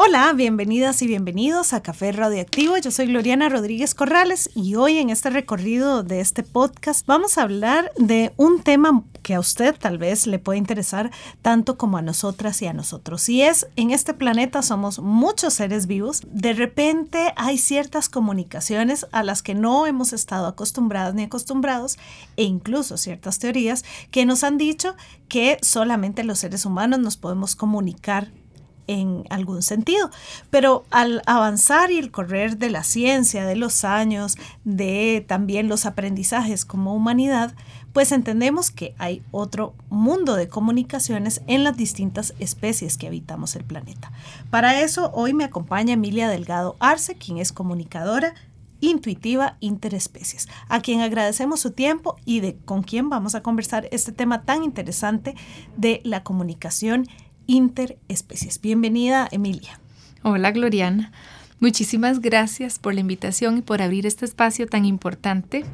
Hola, bienvenidas y bienvenidos a Café Radioactivo. Yo soy Gloriana Rodríguez Corrales y hoy en este recorrido de este podcast vamos a hablar de un tema que a usted tal vez le puede interesar tanto como a nosotras y a nosotros. Y es, en este planeta somos muchos seres vivos. De repente hay ciertas comunicaciones a las que no hemos estado acostumbradas ni acostumbrados e incluso ciertas teorías que nos han dicho que solamente los seres humanos nos podemos comunicar en algún sentido. Pero al avanzar y el correr de la ciencia, de los años, de también los aprendizajes como humanidad, pues entendemos que hay otro mundo de comunicaciones en las distintas especies que habitamos el planeta. Para eso, hoy me acompaña Emilia Delgado Arce, quien es comunicadora intuitiva interespecies, a quien agradecemos su tiempo y de con quien vamos a conversar este tema tan interesante de la comunicación interespecies. Bienvenida, Emilia. Hola, Gloriana. Muchísimas gracias por la invitación y por abrir este espacio tan importante.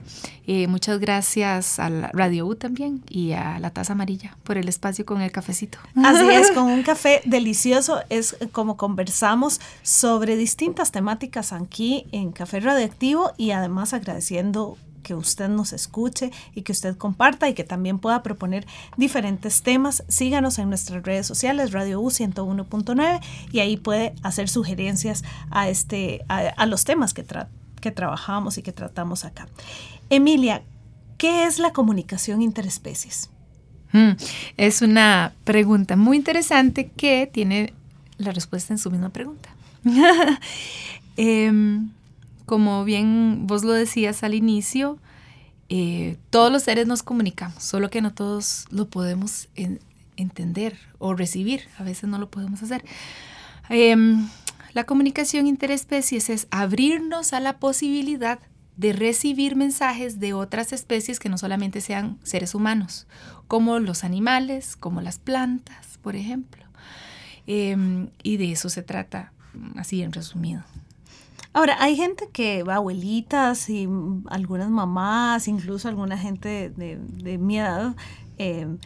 Eh, muchas gracias a la Radio U también y a la Taza Amarilla por el espacio con el cafecito. Así es, con un café delicioso es como conversamos sobre distintas temáticas aquí en Café Radioactivo y además agradeciendo que usted nos escuche y que usted comparta y que también pueda proponer diferentes temas. Síganos en nuestras redes sociales, Radio U 101.9, y ahí puede hacer sugerencias a, este, a, los temas que, que trabajamos y que tratamos acá. Emilia, ¿qué es la comunicación interespecies? Mm, es una pregunta muy interesante que tiene la respuesta en su misma pregunta. Em, como bien vos lo decías al inicio, eh, todos los seres nos comunicamos, solo que no todos lo podemos entender o recibir, a veces no lo podemos hacer. Em, la comunicación interespecies es abrirnos a la posibilidad de recibir mensajes de otras especies que no solamente sean seres humanos, como los animales, como las plantas, por ejemplo. Em, y de eso se trata, así en resumido. Ahora, hay gente que abuelitas y algunas mamás, incluso alguna gente de, de mi edad, em,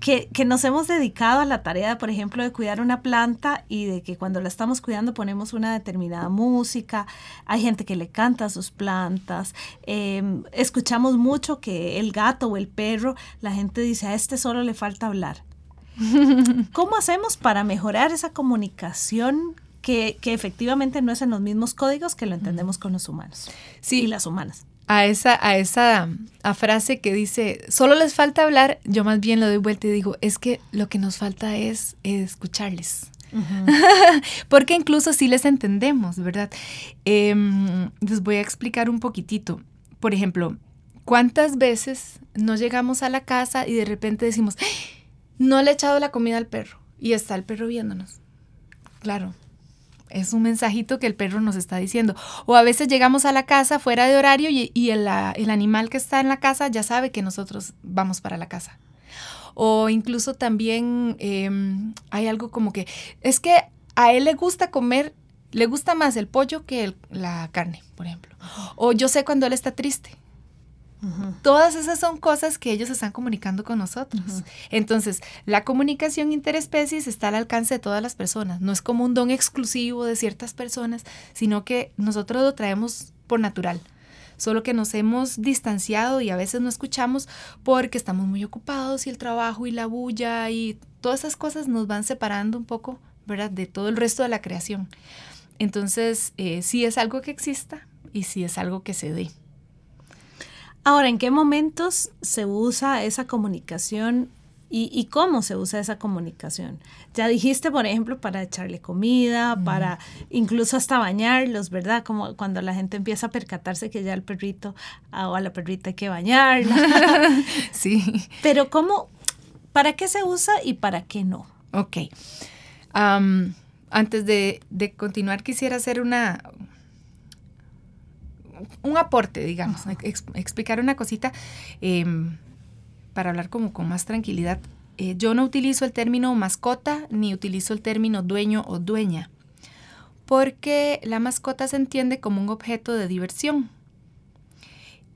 que, que, nos hemos dedicado a la tarea, por ejemplo, de cuidar una planta y de que cuando la estamos cuidando ponemos una determinada música. Hay gente que le canta a sus plantas. Em, escuchamos mucho que el gato o el perro, la gente dice, a este solo le falta hablar. ¿Cómo hacemos para mejorar esa comunicación que, efectivamente no es en los mismos códigos que lo entendemos con los humanos sí. y las humanas. A esa, a esa a frase que dice, solo les falta hablar, yo más bien lo doy vuelta y digo, es que lo que nos falta es, escucharles. Porque incluso sí les entendemos, ¿verdad? Em, les voy a explicar un poquitito. Por ejemplo, ¿cuántas veces nos llegamos a la casa y de repente decimos, no le he echado la comida al perro? Y está el perro viéndonos. Claro, es un mensajito que el perro nos está diciendo. O a veces llegamos a la casa fuera de horario y, el, animal que está en la casa ya sabe que nosotros vamos para la casa. O incluso también em, hay algo como que es que a él le gusta comer, le gusta más el pollo que la carne, por ejemplo. O yo sé cuando él está triste. Todas esas son cosas que ellos están comunicando con nosotros. Entonces, la comunicación interespecies está al alcance de todas las personas. No es como un don exclusivo de ciertas personas, sino que nosotros lo traemos por natural. Solo que nos hemos distanciado y a veces no escuchamos porque estamos muy ocupados y el trabajo y la bulla y todas esas cosas nos van separando un poco, ¿verdad? De todo el resto de la creación. Entonces, eh, sí es algo que exista y sí es algo que se dé. Ahora, ¿en qué momentos se usa esa comunicación y, cómo se usa esa comunicación? Ya dijiste, por ejemplo, para echarle comida, para incluso hasta bañarlos, ¿verdad? Como cuando la gente empieza a percatarse que ya el perrito ah, o a la perrita hay que bañarla. sí. Pero ¿cómo, para qué se usa y para qué no? Ok. antes de, de continuar, quisiera hacer una, un aporte, digamos, explicar una cosita. Em, para hablar como con más tranquilidad, eh, yo no utilizo el término mascota ni utilizo el término dueño o dueña, porque la mascota se entiende como un objeto de diversión.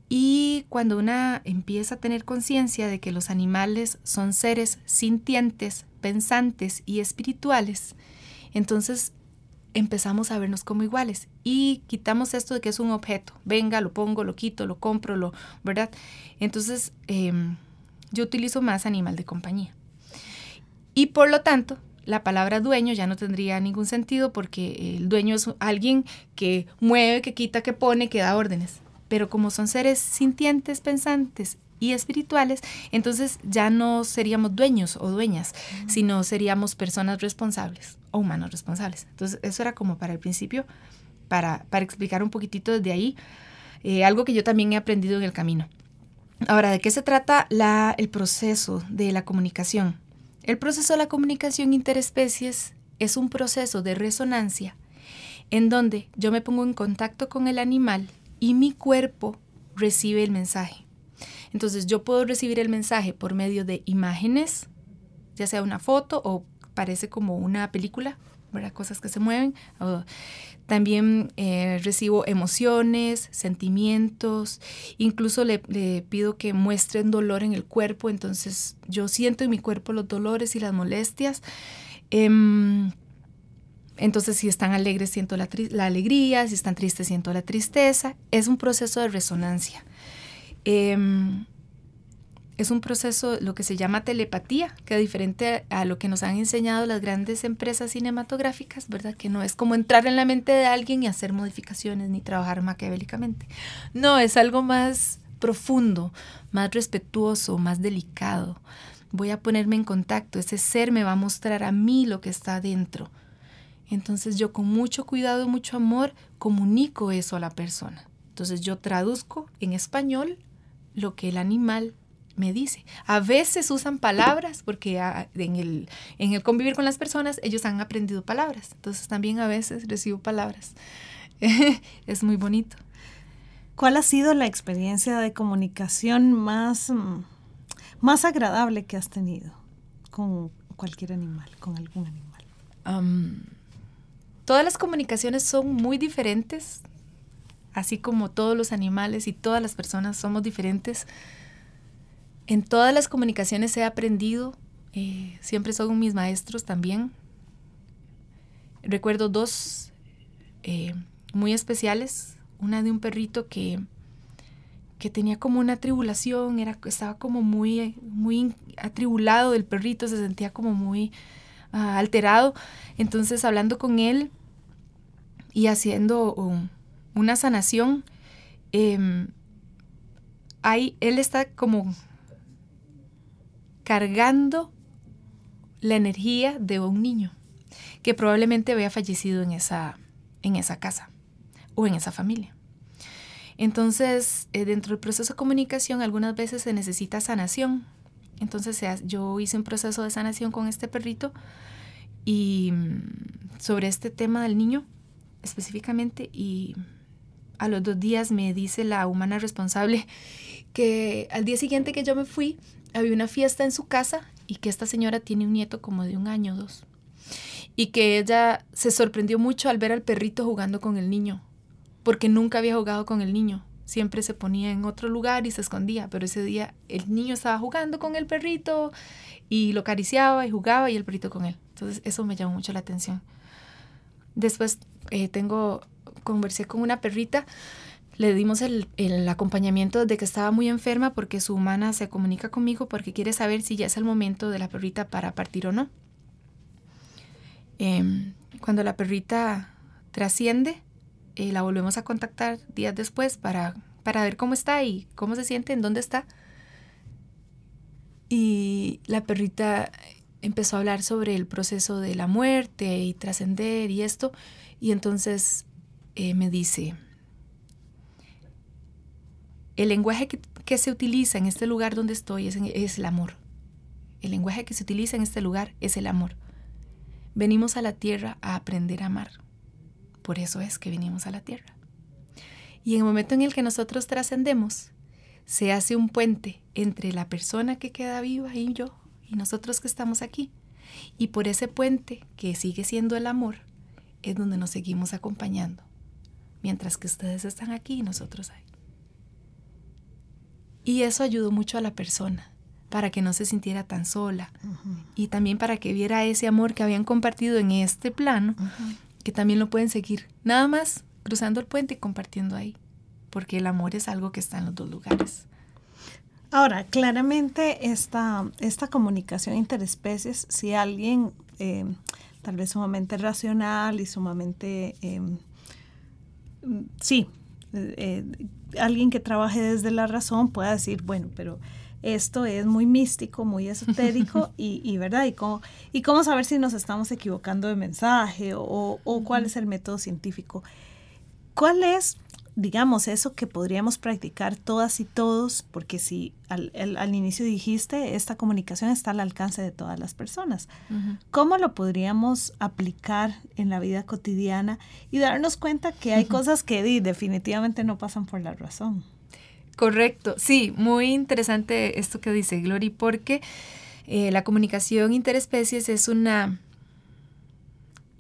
Y cuando una empieza a tener conciencia de que los animales son seres sintientes, pensantes y espirituales, entonces empezamos a vernos como iguales y quitamos esto de que es un objeto. Venga, lo pongo, lo quito, lo compro, lo, ¿verdad? Entonces, em, yo utilizo más animal de compañía. Y por lo tanto, la palabra dueño ya no tendría ningún sentido porque el dueño es alguien que mueve, que quita, que pone, que da órdenes. Pero como son seres sintientes, pensantes y espirituales, entonces ya no seríamos dueños o dueñas, sino seríamos personas responsables o humanos responsables. Entonces eso era como para el principio, para, para explicar un poquitito desde ahí, eh, algo que yo también he aprendido en el camino. Ahora, ¿de qué se trata la, el proceso de la comunicación? El proceso de la comunicación interespecies es un proceso de resonancia en donde yo me pongo en contacto con el animal y mi cuerpo recibe el mensaje. Entonces yo puedo recibir el mensaje por medio de imágenes, ya sea una foto o parece como una película, ¿verdad? cosas que se mueven. también eh, recibo emociones, sentimientos, incluso le, pido que muestren dolor en el cuerpo, entonces yo siento en mi cuerpo los dolores y las molestias. Em, entonces, si están alegres, siento la, alegría, si están tristes, siento la tristeza. Es un proceso de resonancia. Em, es un proceso, lo que se llama telepatía, que diferente a, lo que nos han enseñado las grandes empresas cinematográficas, ¿verdad? Que no es como entrar en la mente de alguien y hacer modificaciones ni trabajar maquiavélicamente. No, es algo más profundo, más respetuoso, más delicado. Voy a ponerme en contacto, ese ser me va a mostrar a mí lo que está dentro. Entonces yo con mucho cuidado mucho amor comunico eso a la persona. Entonces yo traduzco en español lo que el animal me dice. A veces usan palabras porque en, el, en el convivir con las personas ellos han aprendido palabras. Entonces también a veces recibo palabras. es muy bonito. ¿Cuál ha sido la experiencia de comunicación más, mm, más agradable que has tenido con cualquier animal, con algún animal? todas las comunicaciones son muy diferentes, así como todos los animales y todas las personas somos diferentes. En todas las comunicaciones he aprendido, eh, siempre son mis maestros también. Recuerdo dos eh, muy especiales, una de un perrito que, que tenía como una tribulación, era, estaba como muy, muy atribulado del perrito, se sentía como muy ah, alterado. Entonces hablando con él y haciendo una sanación, ahí él está como cargando la energía de un niño que probablemente había fallecido en esa, en esa casa o en esa familia. Entonces, eh, dentro del proceso de comunicación, algunas veces se necesita sanación. Entonces, yo hice un proceso de sanación con este perrito y mm, sobre este tema del niño específicamente y a los dos días me dice la humana responsable que al día siguiente que yo me fui, había una fiesta en su casa y que esta señora tiene un nieto como de un año o dos. Y que ella se sorprendió mucho al ver al perrito jugando con el niño, porque nunca había jugado con el niño. Siempre se ponía en otro lugar y se escondía, pero ese día el niño estaba jugando con el perrito y lo acariciaba y jugaba y el perrito con él. Entonces eso me llamó mucho la atención. Después eh, tengo, conversé con una perrita le dimos el, acompañamiento de que estaba muy enferma porque su humana se comunica conmigo porque quiere saber si ya es el momento de la perrita para partir o no. Em, cuando la perrita trasciende, eh, la volvemos a contactar días después para, para ver cómo está y cómo se siente, en dónde está. Y la perrita empezó a hablar sobre el proceso de la muerte y trascender y esto. Y entonces eh, me dice, el lenguaje que, se utiliza en este lugar donde estoy es, es el amor. El lenguaje que se utiliza en este lugar es el amor. Venimos a la tierra a aprender a amar. Por eso es que venimos a la tierra. Y en el momento en el que nosotros trascendemos, se hace un puente entre la persona que queda viva y yo y nosotros que estamos aquí. Y por ese puente, que sigue siendo el amor, es donde nos seguimos acompañando, mientras que ustedes están aquí y nosotros ahí. Y eso ayudó mucho a la persona para que no se sintiera tan sola y también para que viera ese amor que habían compartido en este plano, que también lo pueden seguir, nada más cruzando el puente y compartiendo ahí, porque el amor es algo que está en los dos lugares. Ahora, claramente esta, esta comunicación interespecies, si alguien eh, tal vez sumamente racional y sumamente, em, sí, eh, alguien que trabaje desde la razón pueda decir, bueno, pero esto es muy místico, muy esotérico y, ¿verdad? Y cómo, y cómo saber si nos estamos equivocando de mensaje o, o cuál es el método científico. ¿Cuál es digamos, eso que podríamos practicar todas y todos, porque si al, al, inicio dijiste, esta comunicación está al alcance de todas las personas, ¿cómo lo podríamos aplicar en la vida cotidiana y darnos cuenta que hay cosas que definitivamente no pasan por la razón? Correcto, sí, muy interesante esto que dice Glory, porque eh, la comunicación interespecies es una,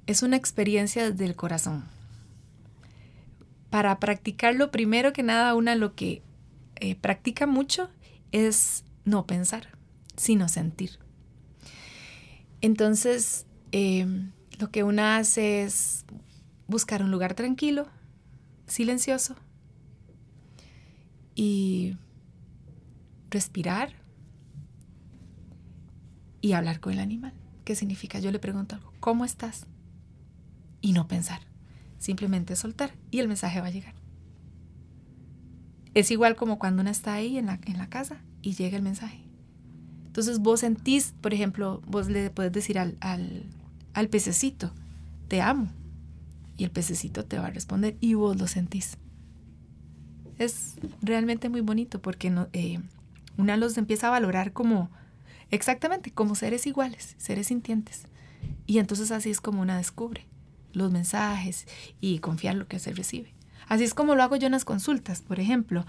es una experiencia del corazón para practicarlo, primero que nada, una lo que eh, practica mucho es no pensar, sino sentir. Entonces, em, lo que una hace es buscar un lugar tranquilo, silencioso, y respirar y hablar con el animal. ¿Qué significa? Yo le pregunto algo, ¿cómo estás? Y no pensar. Simplemente soltar y el mensaje va a llegar. Es igual como cuando uno está ahí en la, en la casa y llega el mensaje. Entonces vos sentís, por ejemplo, vos le puedes decir al, al, pececito, te amo. Y el pececito te va a responder y vos lo sentís. Es realmente muy bonito porque no, eh, una los empieza a valorar como, exactamente, como seres iguales, seres sintientes. Y entonces así es como una descubre los mensajes y confiar lo que se recibe. Así es como lo hago yo en las consultas, por ejemplo.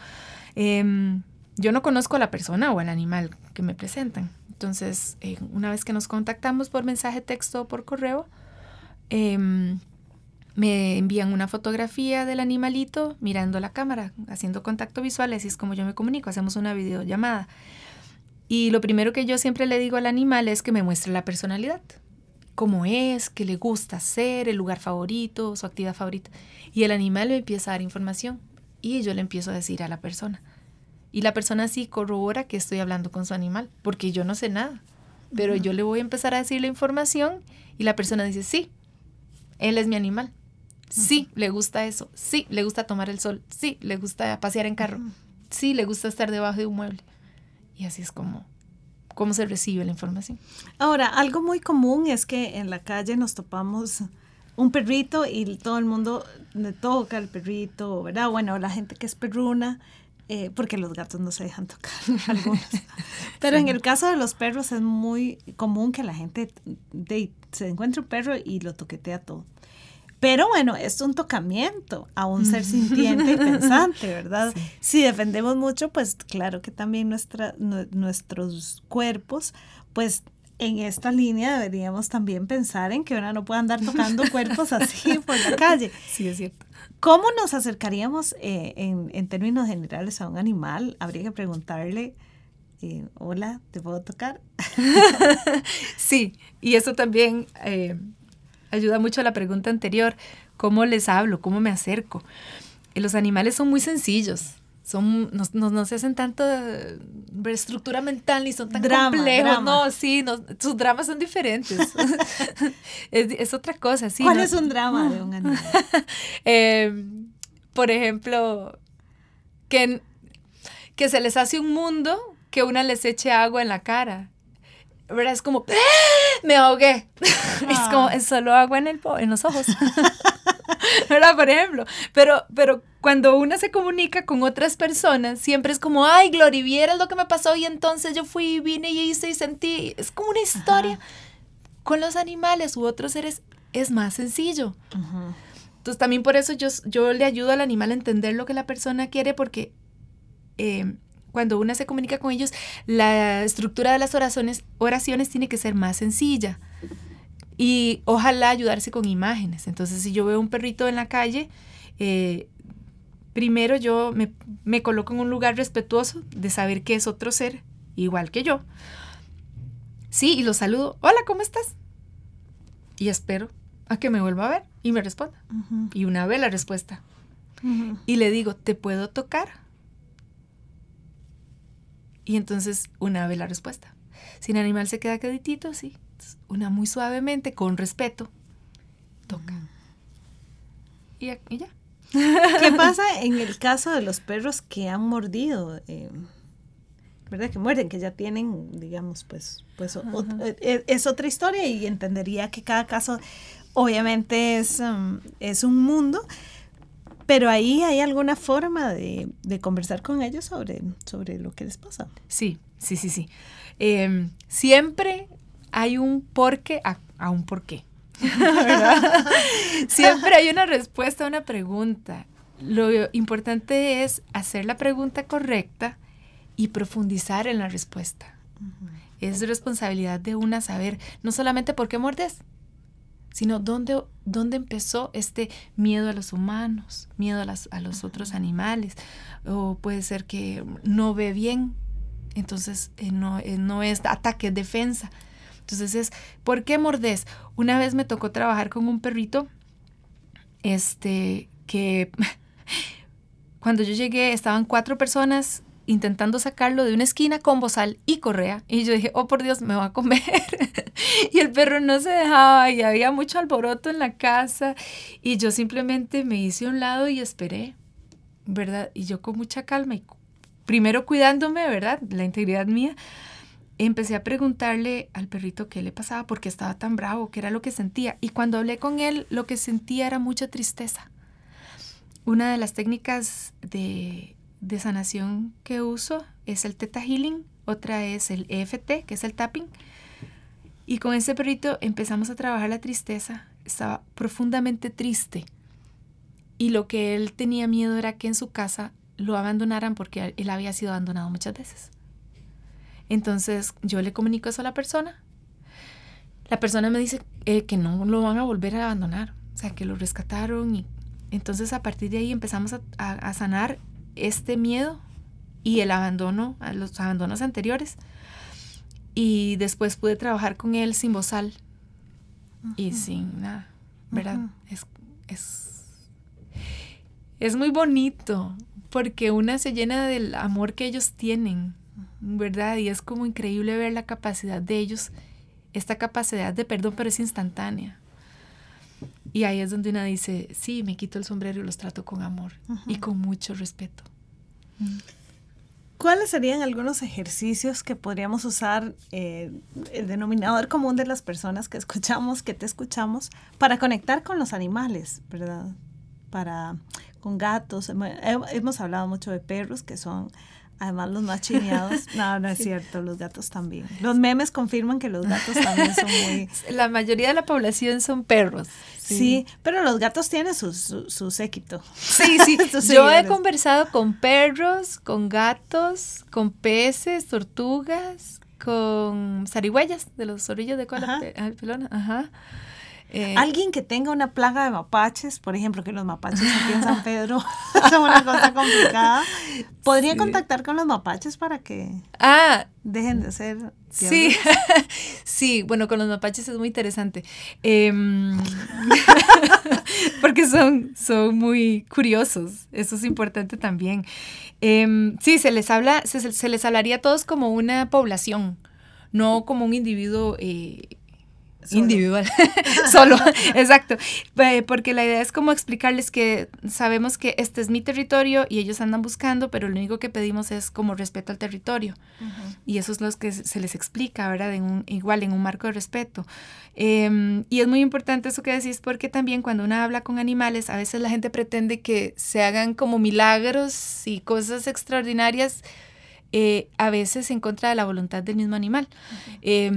Em, yo no conozco a la persona o al animal que me presentan. Entonces, eh, una vez que nos contactamos por mensaje, texto o por correo, em, me envían una fotografía del animalito mirando la cámara, haciendo contacto visual, así es como yo me comunico, hacemos una videollamada. Y lo primero que yo siempre le digo al animal es que me muestre la personalidad cómo es, qué le gusta hacer, el lugar favorito, su actividad favorita. Y el animal me empieza a dar información y yo le empiezo a decir a la persona. Y la persona sí corrobora que estoy hablando con su animal, porque yo no sé nada. Pero yo le voy a empezar a decir la información y la persona dice, sí, él es mi animal. Sí, le gusta eso. Sí, le gusta tomar el sol. Sí, le gusta pasear en carro. Sí, le gusta estar debajo de un mueble. Y así es como cómo se recibe la información. Ahora, algo muy común es que en la calle nos topamos un perrito y todo el mundo le toca al perrito, ¿verdad? Bueno, la gente que es perruna, eh, porque los gatos no se dejan tocar algunos. Pero en el caso de los perros es muy común que la gente se encuentre un perro y lo toquetea todo. Pero bueno, es un tocamiento a un ser sintiente y pensante, ¿verdad? Si defendemos mucho, pues claro que también nuestra, nuestros cuerpos, pues en esta línea deberíamos también pensar en que ahora no puede andar tocando cuerpos así por la calle. Sí, es cierto. ¿Cómo nos acercaríamos eh, en, en, términos generales a un animal? Habría que preguntarle, eh, hola, ¿te puedo tocar? sí, y eso también... Eh, ayuda mucho a la pregunta anterior, ¿cómo les hablo? ¿Cómo me acerco? Eh, los animales son muy sencillos. Son, no, se hacen tanto eh, estructura mental ni son tan complejos. No, sí, sus dramas son diferentes. es, otra cosa, sí. ¿Cuál es un drama de un animal? Em, por ejemplo, que, que se les hace un mundo que una les eche agua en la cara ¿verdad? Es como, ¡Ah! me ahogué. Es como, es solo agua en, el, en los ojos. ¿Verdad? Por ejemplo. Pero, pero cuando uno se comunica con otras personas, siempre es como, ay, Glory, vieras lo que me pasó y entonces yo fui, vine y hice y sentí. Es como una historia. Con los animales u otros seres es más sencillo. Entonces también por eso yo, yo le ayudo al animal a entender lo que la persona quiere porque eh, cuando una se comunica con ellos, la estructura de las oraciones, oraciones tiene que ser más sencilla. Y ojalá ayudarse con imágenes. Entonces, si yo veo un perrito en la calle, eh, primero yo me, me, coloco en un lugar respetuoso de saber que es otro ser, igual que yo. Sí, y lo saludo. Hola, ¿cómo estás? Y espero a que me vuelva a ver y me responda. Y una vez la respuesta. Y le digo, ¿te puedo tocar? Y entonces una vez la respuesta. Si el animal se queda queditito, sí. Una muy suavemente, con respeto, toca. y, ya. ¿Qué pasa en el caso de los perros que han mordido? Eh, ¿Verdad? Que muerden, que ya tienen, digamos, pues, pues eh, es, otra historia y entendería que cada caso obviamente es, um, es un mundo, pero ahí hay alguna forma de, conversar con ellos sobre, sobre lo que les pasa. Sí, sí, sí, sí. Em, siempre hay un porqué a, a un porqué. Siempre hay una respuesta a una pregunta. Lo importante es hacer la pregunta correcta y profundizar en la respuesta. Es responsabilidad de una saber no solamente por qué muerdes, sino dónde, dónde empezó este miedo a los humanos, miedo a, a los otros animales, o puede ser que no ve bien, entonces eh, no, eh, no es ataque, es defensa. Entonces es, ¿por qué mordes? Una vez me tocó trabajar con un perrito, este, que cuando yo llegué estaban cuatro personas intentando sacarlo de una esquina con bozal y correa. Y yo dije, oh por Dios, me va a comer. y el perro no se dejaba y había mucho alboroto en la casa. Y yo simplemente me hice a un lado y esperé, ¿verdad? Y yo con mucha calma y primero cuidándome, ¿verdad? La integridad mía. Empecé a preguntarle al perrito qué le pasaba, por qué estaba tan bravo, qué era lo que sentía. Y cuando hablé con él, lo que sentía era mucha tristeza. Una de las técnicas de de sanación que uso es el Theta Healing, otra es el EFT, que es el tapping. Y con ese perrito empezamos a trabajar la tristeza. Estaba profundamente triste. Y lo que él tenía miedo era que en su casa lo abandonaran porque él había sido abandonado muchas veces. Entonces yo le comunico eso a la persona. La persona me dice eh, que no lo van a volver a abandonar. O sea, que lo rescataron y entonces a partir de ahí empezamos a, a sanar este miedo y el abandono, los abandonos anteriores. Y después pude trabajar con él sin bozal y sin nada, ¿verdad? es, es, es muy bonito porque una se llena del amor que ellos tienen, ¿verdad? Y es como increíble ver la capacidad de ellos, esta capacidad de perdón, pero es instantánea. Y ahí es donde una dice, sí, me quito el sombrero y los trato con amor y con mucho respeto. ¿Cuáles serían algunos ejercicios que podríamos usar, eh, el denominador común de las personas que escuchamos, que te escuchamos, para conectar con los animales, ¿verdad? Para, con gatos. Hemos hablado mucho de perros, que son Además, los más chineados, no, no es cierto, los gatos también. Los memes confirman que los gatos también son muy... La mayoría de la población son perros. Sí, pero los gatos tienen su, su, séquito. Sí, sí. Yo he conversado con perros, con gatos, con peces, tortugas, con zarigüeyas de los orillos de cola pelona. Ajá. Eh, Alguien que tenga una plaga de mapaches, por ejemplo, que los mapaches aquí en San Pedro son una cosa complicada, podría contactar con los mapaches para que ah, dejen de ser. Sí, sí, bueno, con los mapaches es muy interesante. Em, porque son, son muy curiosos, eso es importante también. Em, sí, se les habla, se, se, les hablaría a todos como una población, no como un individuo. Individual, solo, exacto. Porque la idea es como explicarles que sabemos que este es mi territorio y ellos andan buscando, pero lo único que pedimos es como respeto al territorio. Y eso es lo que se les explica, ¿verdad? En un, igual, en un marco de respeto. Em, y es muy importante eso que decís porque también cuando uno habla con animales, a veces la gente pretende que se hagan como milagros y cosas extraordinarias. Eh, a veces en contra de la voluntad del mismo animal eh,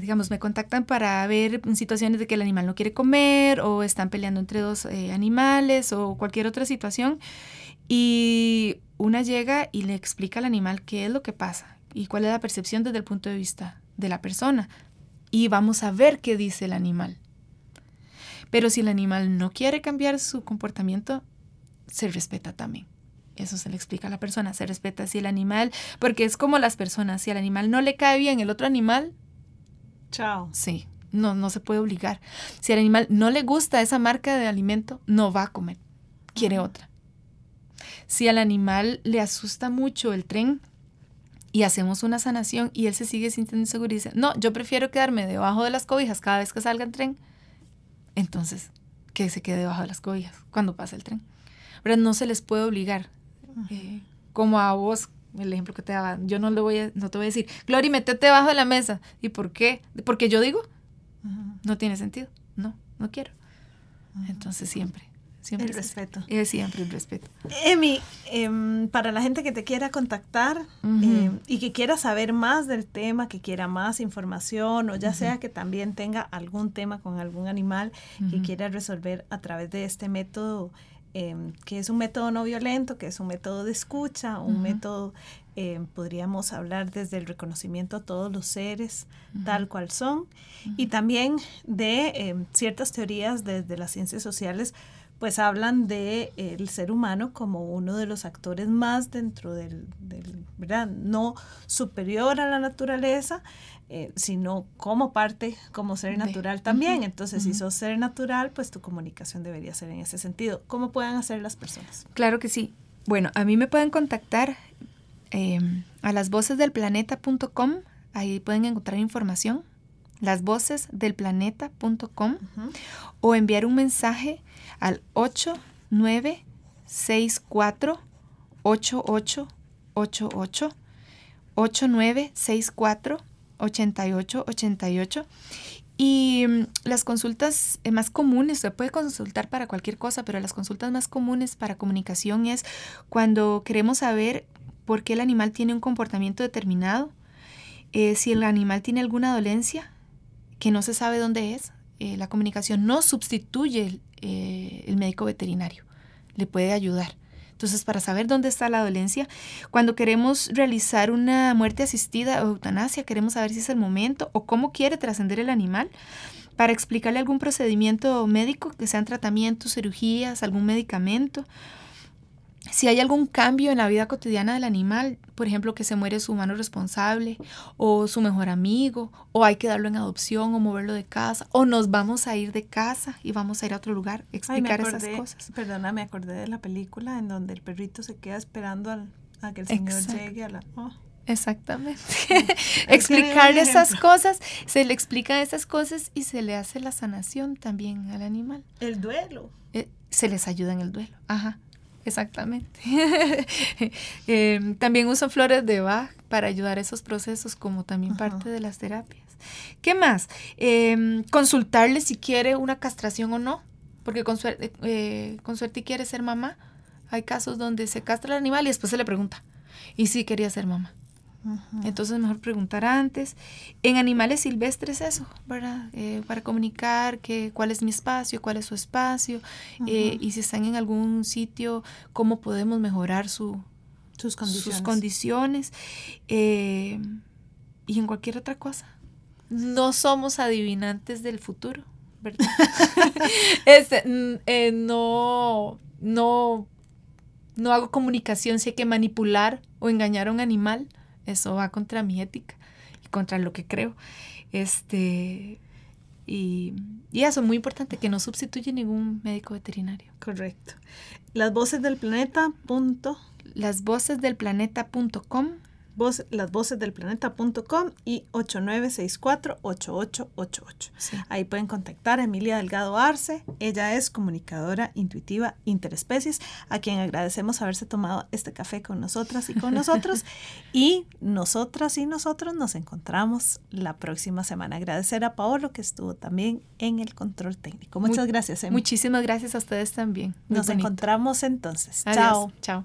digamos, me contactan para ver situaciones de que el animal no quiere comer o están peleando entre dos eh, animales o cualquier otra situación. Y una llega y le explica al animal qué es lo que pasa y cuál es la percepción desde el punto de vista de la persona. Y vamos a ver qué dice el animal. Pero si el animal no quiere cambiar su comportamiento, se respeta también. Eso se le explica a la persona, se respeta si el animal, porque es como las personas, si al animal no le cae bien el otro animal, chao. Sí, no, no se puede obligar. Si al animal no le gusta esa marca de alimento, no va a comer, quiere otra. Si al animal le asusta mucho el tren y hacemos una sanación y él se sigue sintiendo inseguro y dice, no, yo prefiero quedarme debajo de las cobijas cada vez que salga el tren, entonces que se quede debajo de las cobijas cuando pasa el tren. Pero no se les puede obligar. Eh, como a vos, el ejemplo que te daba, yo no, le voy a, no te voy a decir, Glory, metete debajo de la mesa. ¿Y por qué? Porque yo digo, no tiene sentido. No, no quiero. Entonces siempre. Siempre el respeto. Es siempre el respeto. Emi, em, para la gente que te quiera contactar em, y que quiera saber más del tema, que quiera más información o ya sea que también tenga algún tema con algún animal que quiera resolver a través de este método Em, que es un método no violento, que es un método de escucha, un método, em, podríamos hablar desde el reconocimiento a todos los seres tal cual son, y también de em, ciertas teorías desde las ciencias sociales, pues hablan de el ser humano como uno de los actores más dentro del, del ¿verdad? No superior a la naturaleza, eh, sino como parte, como ser natural también. Entonces, si sos ser natural, pues tu comunicación debería ser en ese sentido. ¿Cómo pueden hacer las personas? Claro que sí. Bueno, a mí me pueden contactar em, a lasvocesdelplaneta.com. Ahí pueden encontrar información. Lasvocesdelplaneta.com o enviar un mensaje al 8964 8888 8964 88 88 y mm, las consultas eh, más comunes, se puede consultar para cualquier cosa, pero las consultas más comunes para comunicación es cuando queremos saber por qué el animal tiene un comportamiento determinado, eh, si el animal tiene alguna dolencia que no se sabe dónde es, eh, la comunicación no sustituye el médico veterinario, le puede ayudar. Entonces, para saber dónde está la dolencia, cuando queremos realizar una muerte asistida o eutanasia, queremos saber si es el momento o cómo quiere trascender el animal, para explicarle algún procedimiento médico, que sean tratamientos, cirugías, algún medicamento, si hay algún cambio en la vida cotidiana del animal, por ejemplo, que se muere su humano responsable o su mejor amigo, o hay que darlo en adopción o moverlo de casa, o nos vamos a ir de casa y vamos a ir a otro lugar, explicar esas cosas. Perdona, me acordé de la película en donde el perrito se queda esperando a que el señor llegue a la... Oh. Exactamente. Explicar esas cosas, se le explican esas cosas y se le hace la sanación también al animal. El duelo. Eh, se les ayuda en el duelo. Ajá. Exactamente. Em, también uso flores de Bach para ayudar a esos procesos como también parte de las terapias. ¿Qué más? Eh, consultarle si quiere una castración o no, porque con suerte, eh, con suerte quiere ser mamá. Hay casos donde se castra el animal y después se le pregunta, ¿y si quería ser mamá? Entonces mejor preguntar antes. En animales silvestres eso, ¿verdad? Eh, para comunicar que, cuál es mi espacio, cuál es su espacio eh, y si están en algún sitio, cómo podemos mejorar su, sus condiciones. Sus condiciones eh, y en cualquier otra cosa. No somos adivinantes del futuro, ¿verdad? este, no, no, no hago comunicación si hay que manipular o engañar a un animal eso va contra mi ética y contra lo que creo. Este, y, y eso, muy importante, que no sustituye ningún médico veterinario. Correcto. Las voces del planeta. Punto. Las voces del planeta.com voz, lasvocesdelplaneta.com y 8964-8888. Ahí pueden contactar a Emilia Delgado Arce. Ella es comunicadora intuitiva interespecies, a quien agradecemos haberse tomado este café con nosotras y con nosotros. y nosotras y nosotros nos encontramos la próxima semana. Agradecer a Paolo que estuvo también en el control técnico. Muchas gracias, Emi. Muchísimas gracias a ustedes también. nos encontramos entonces. Chao. Chao.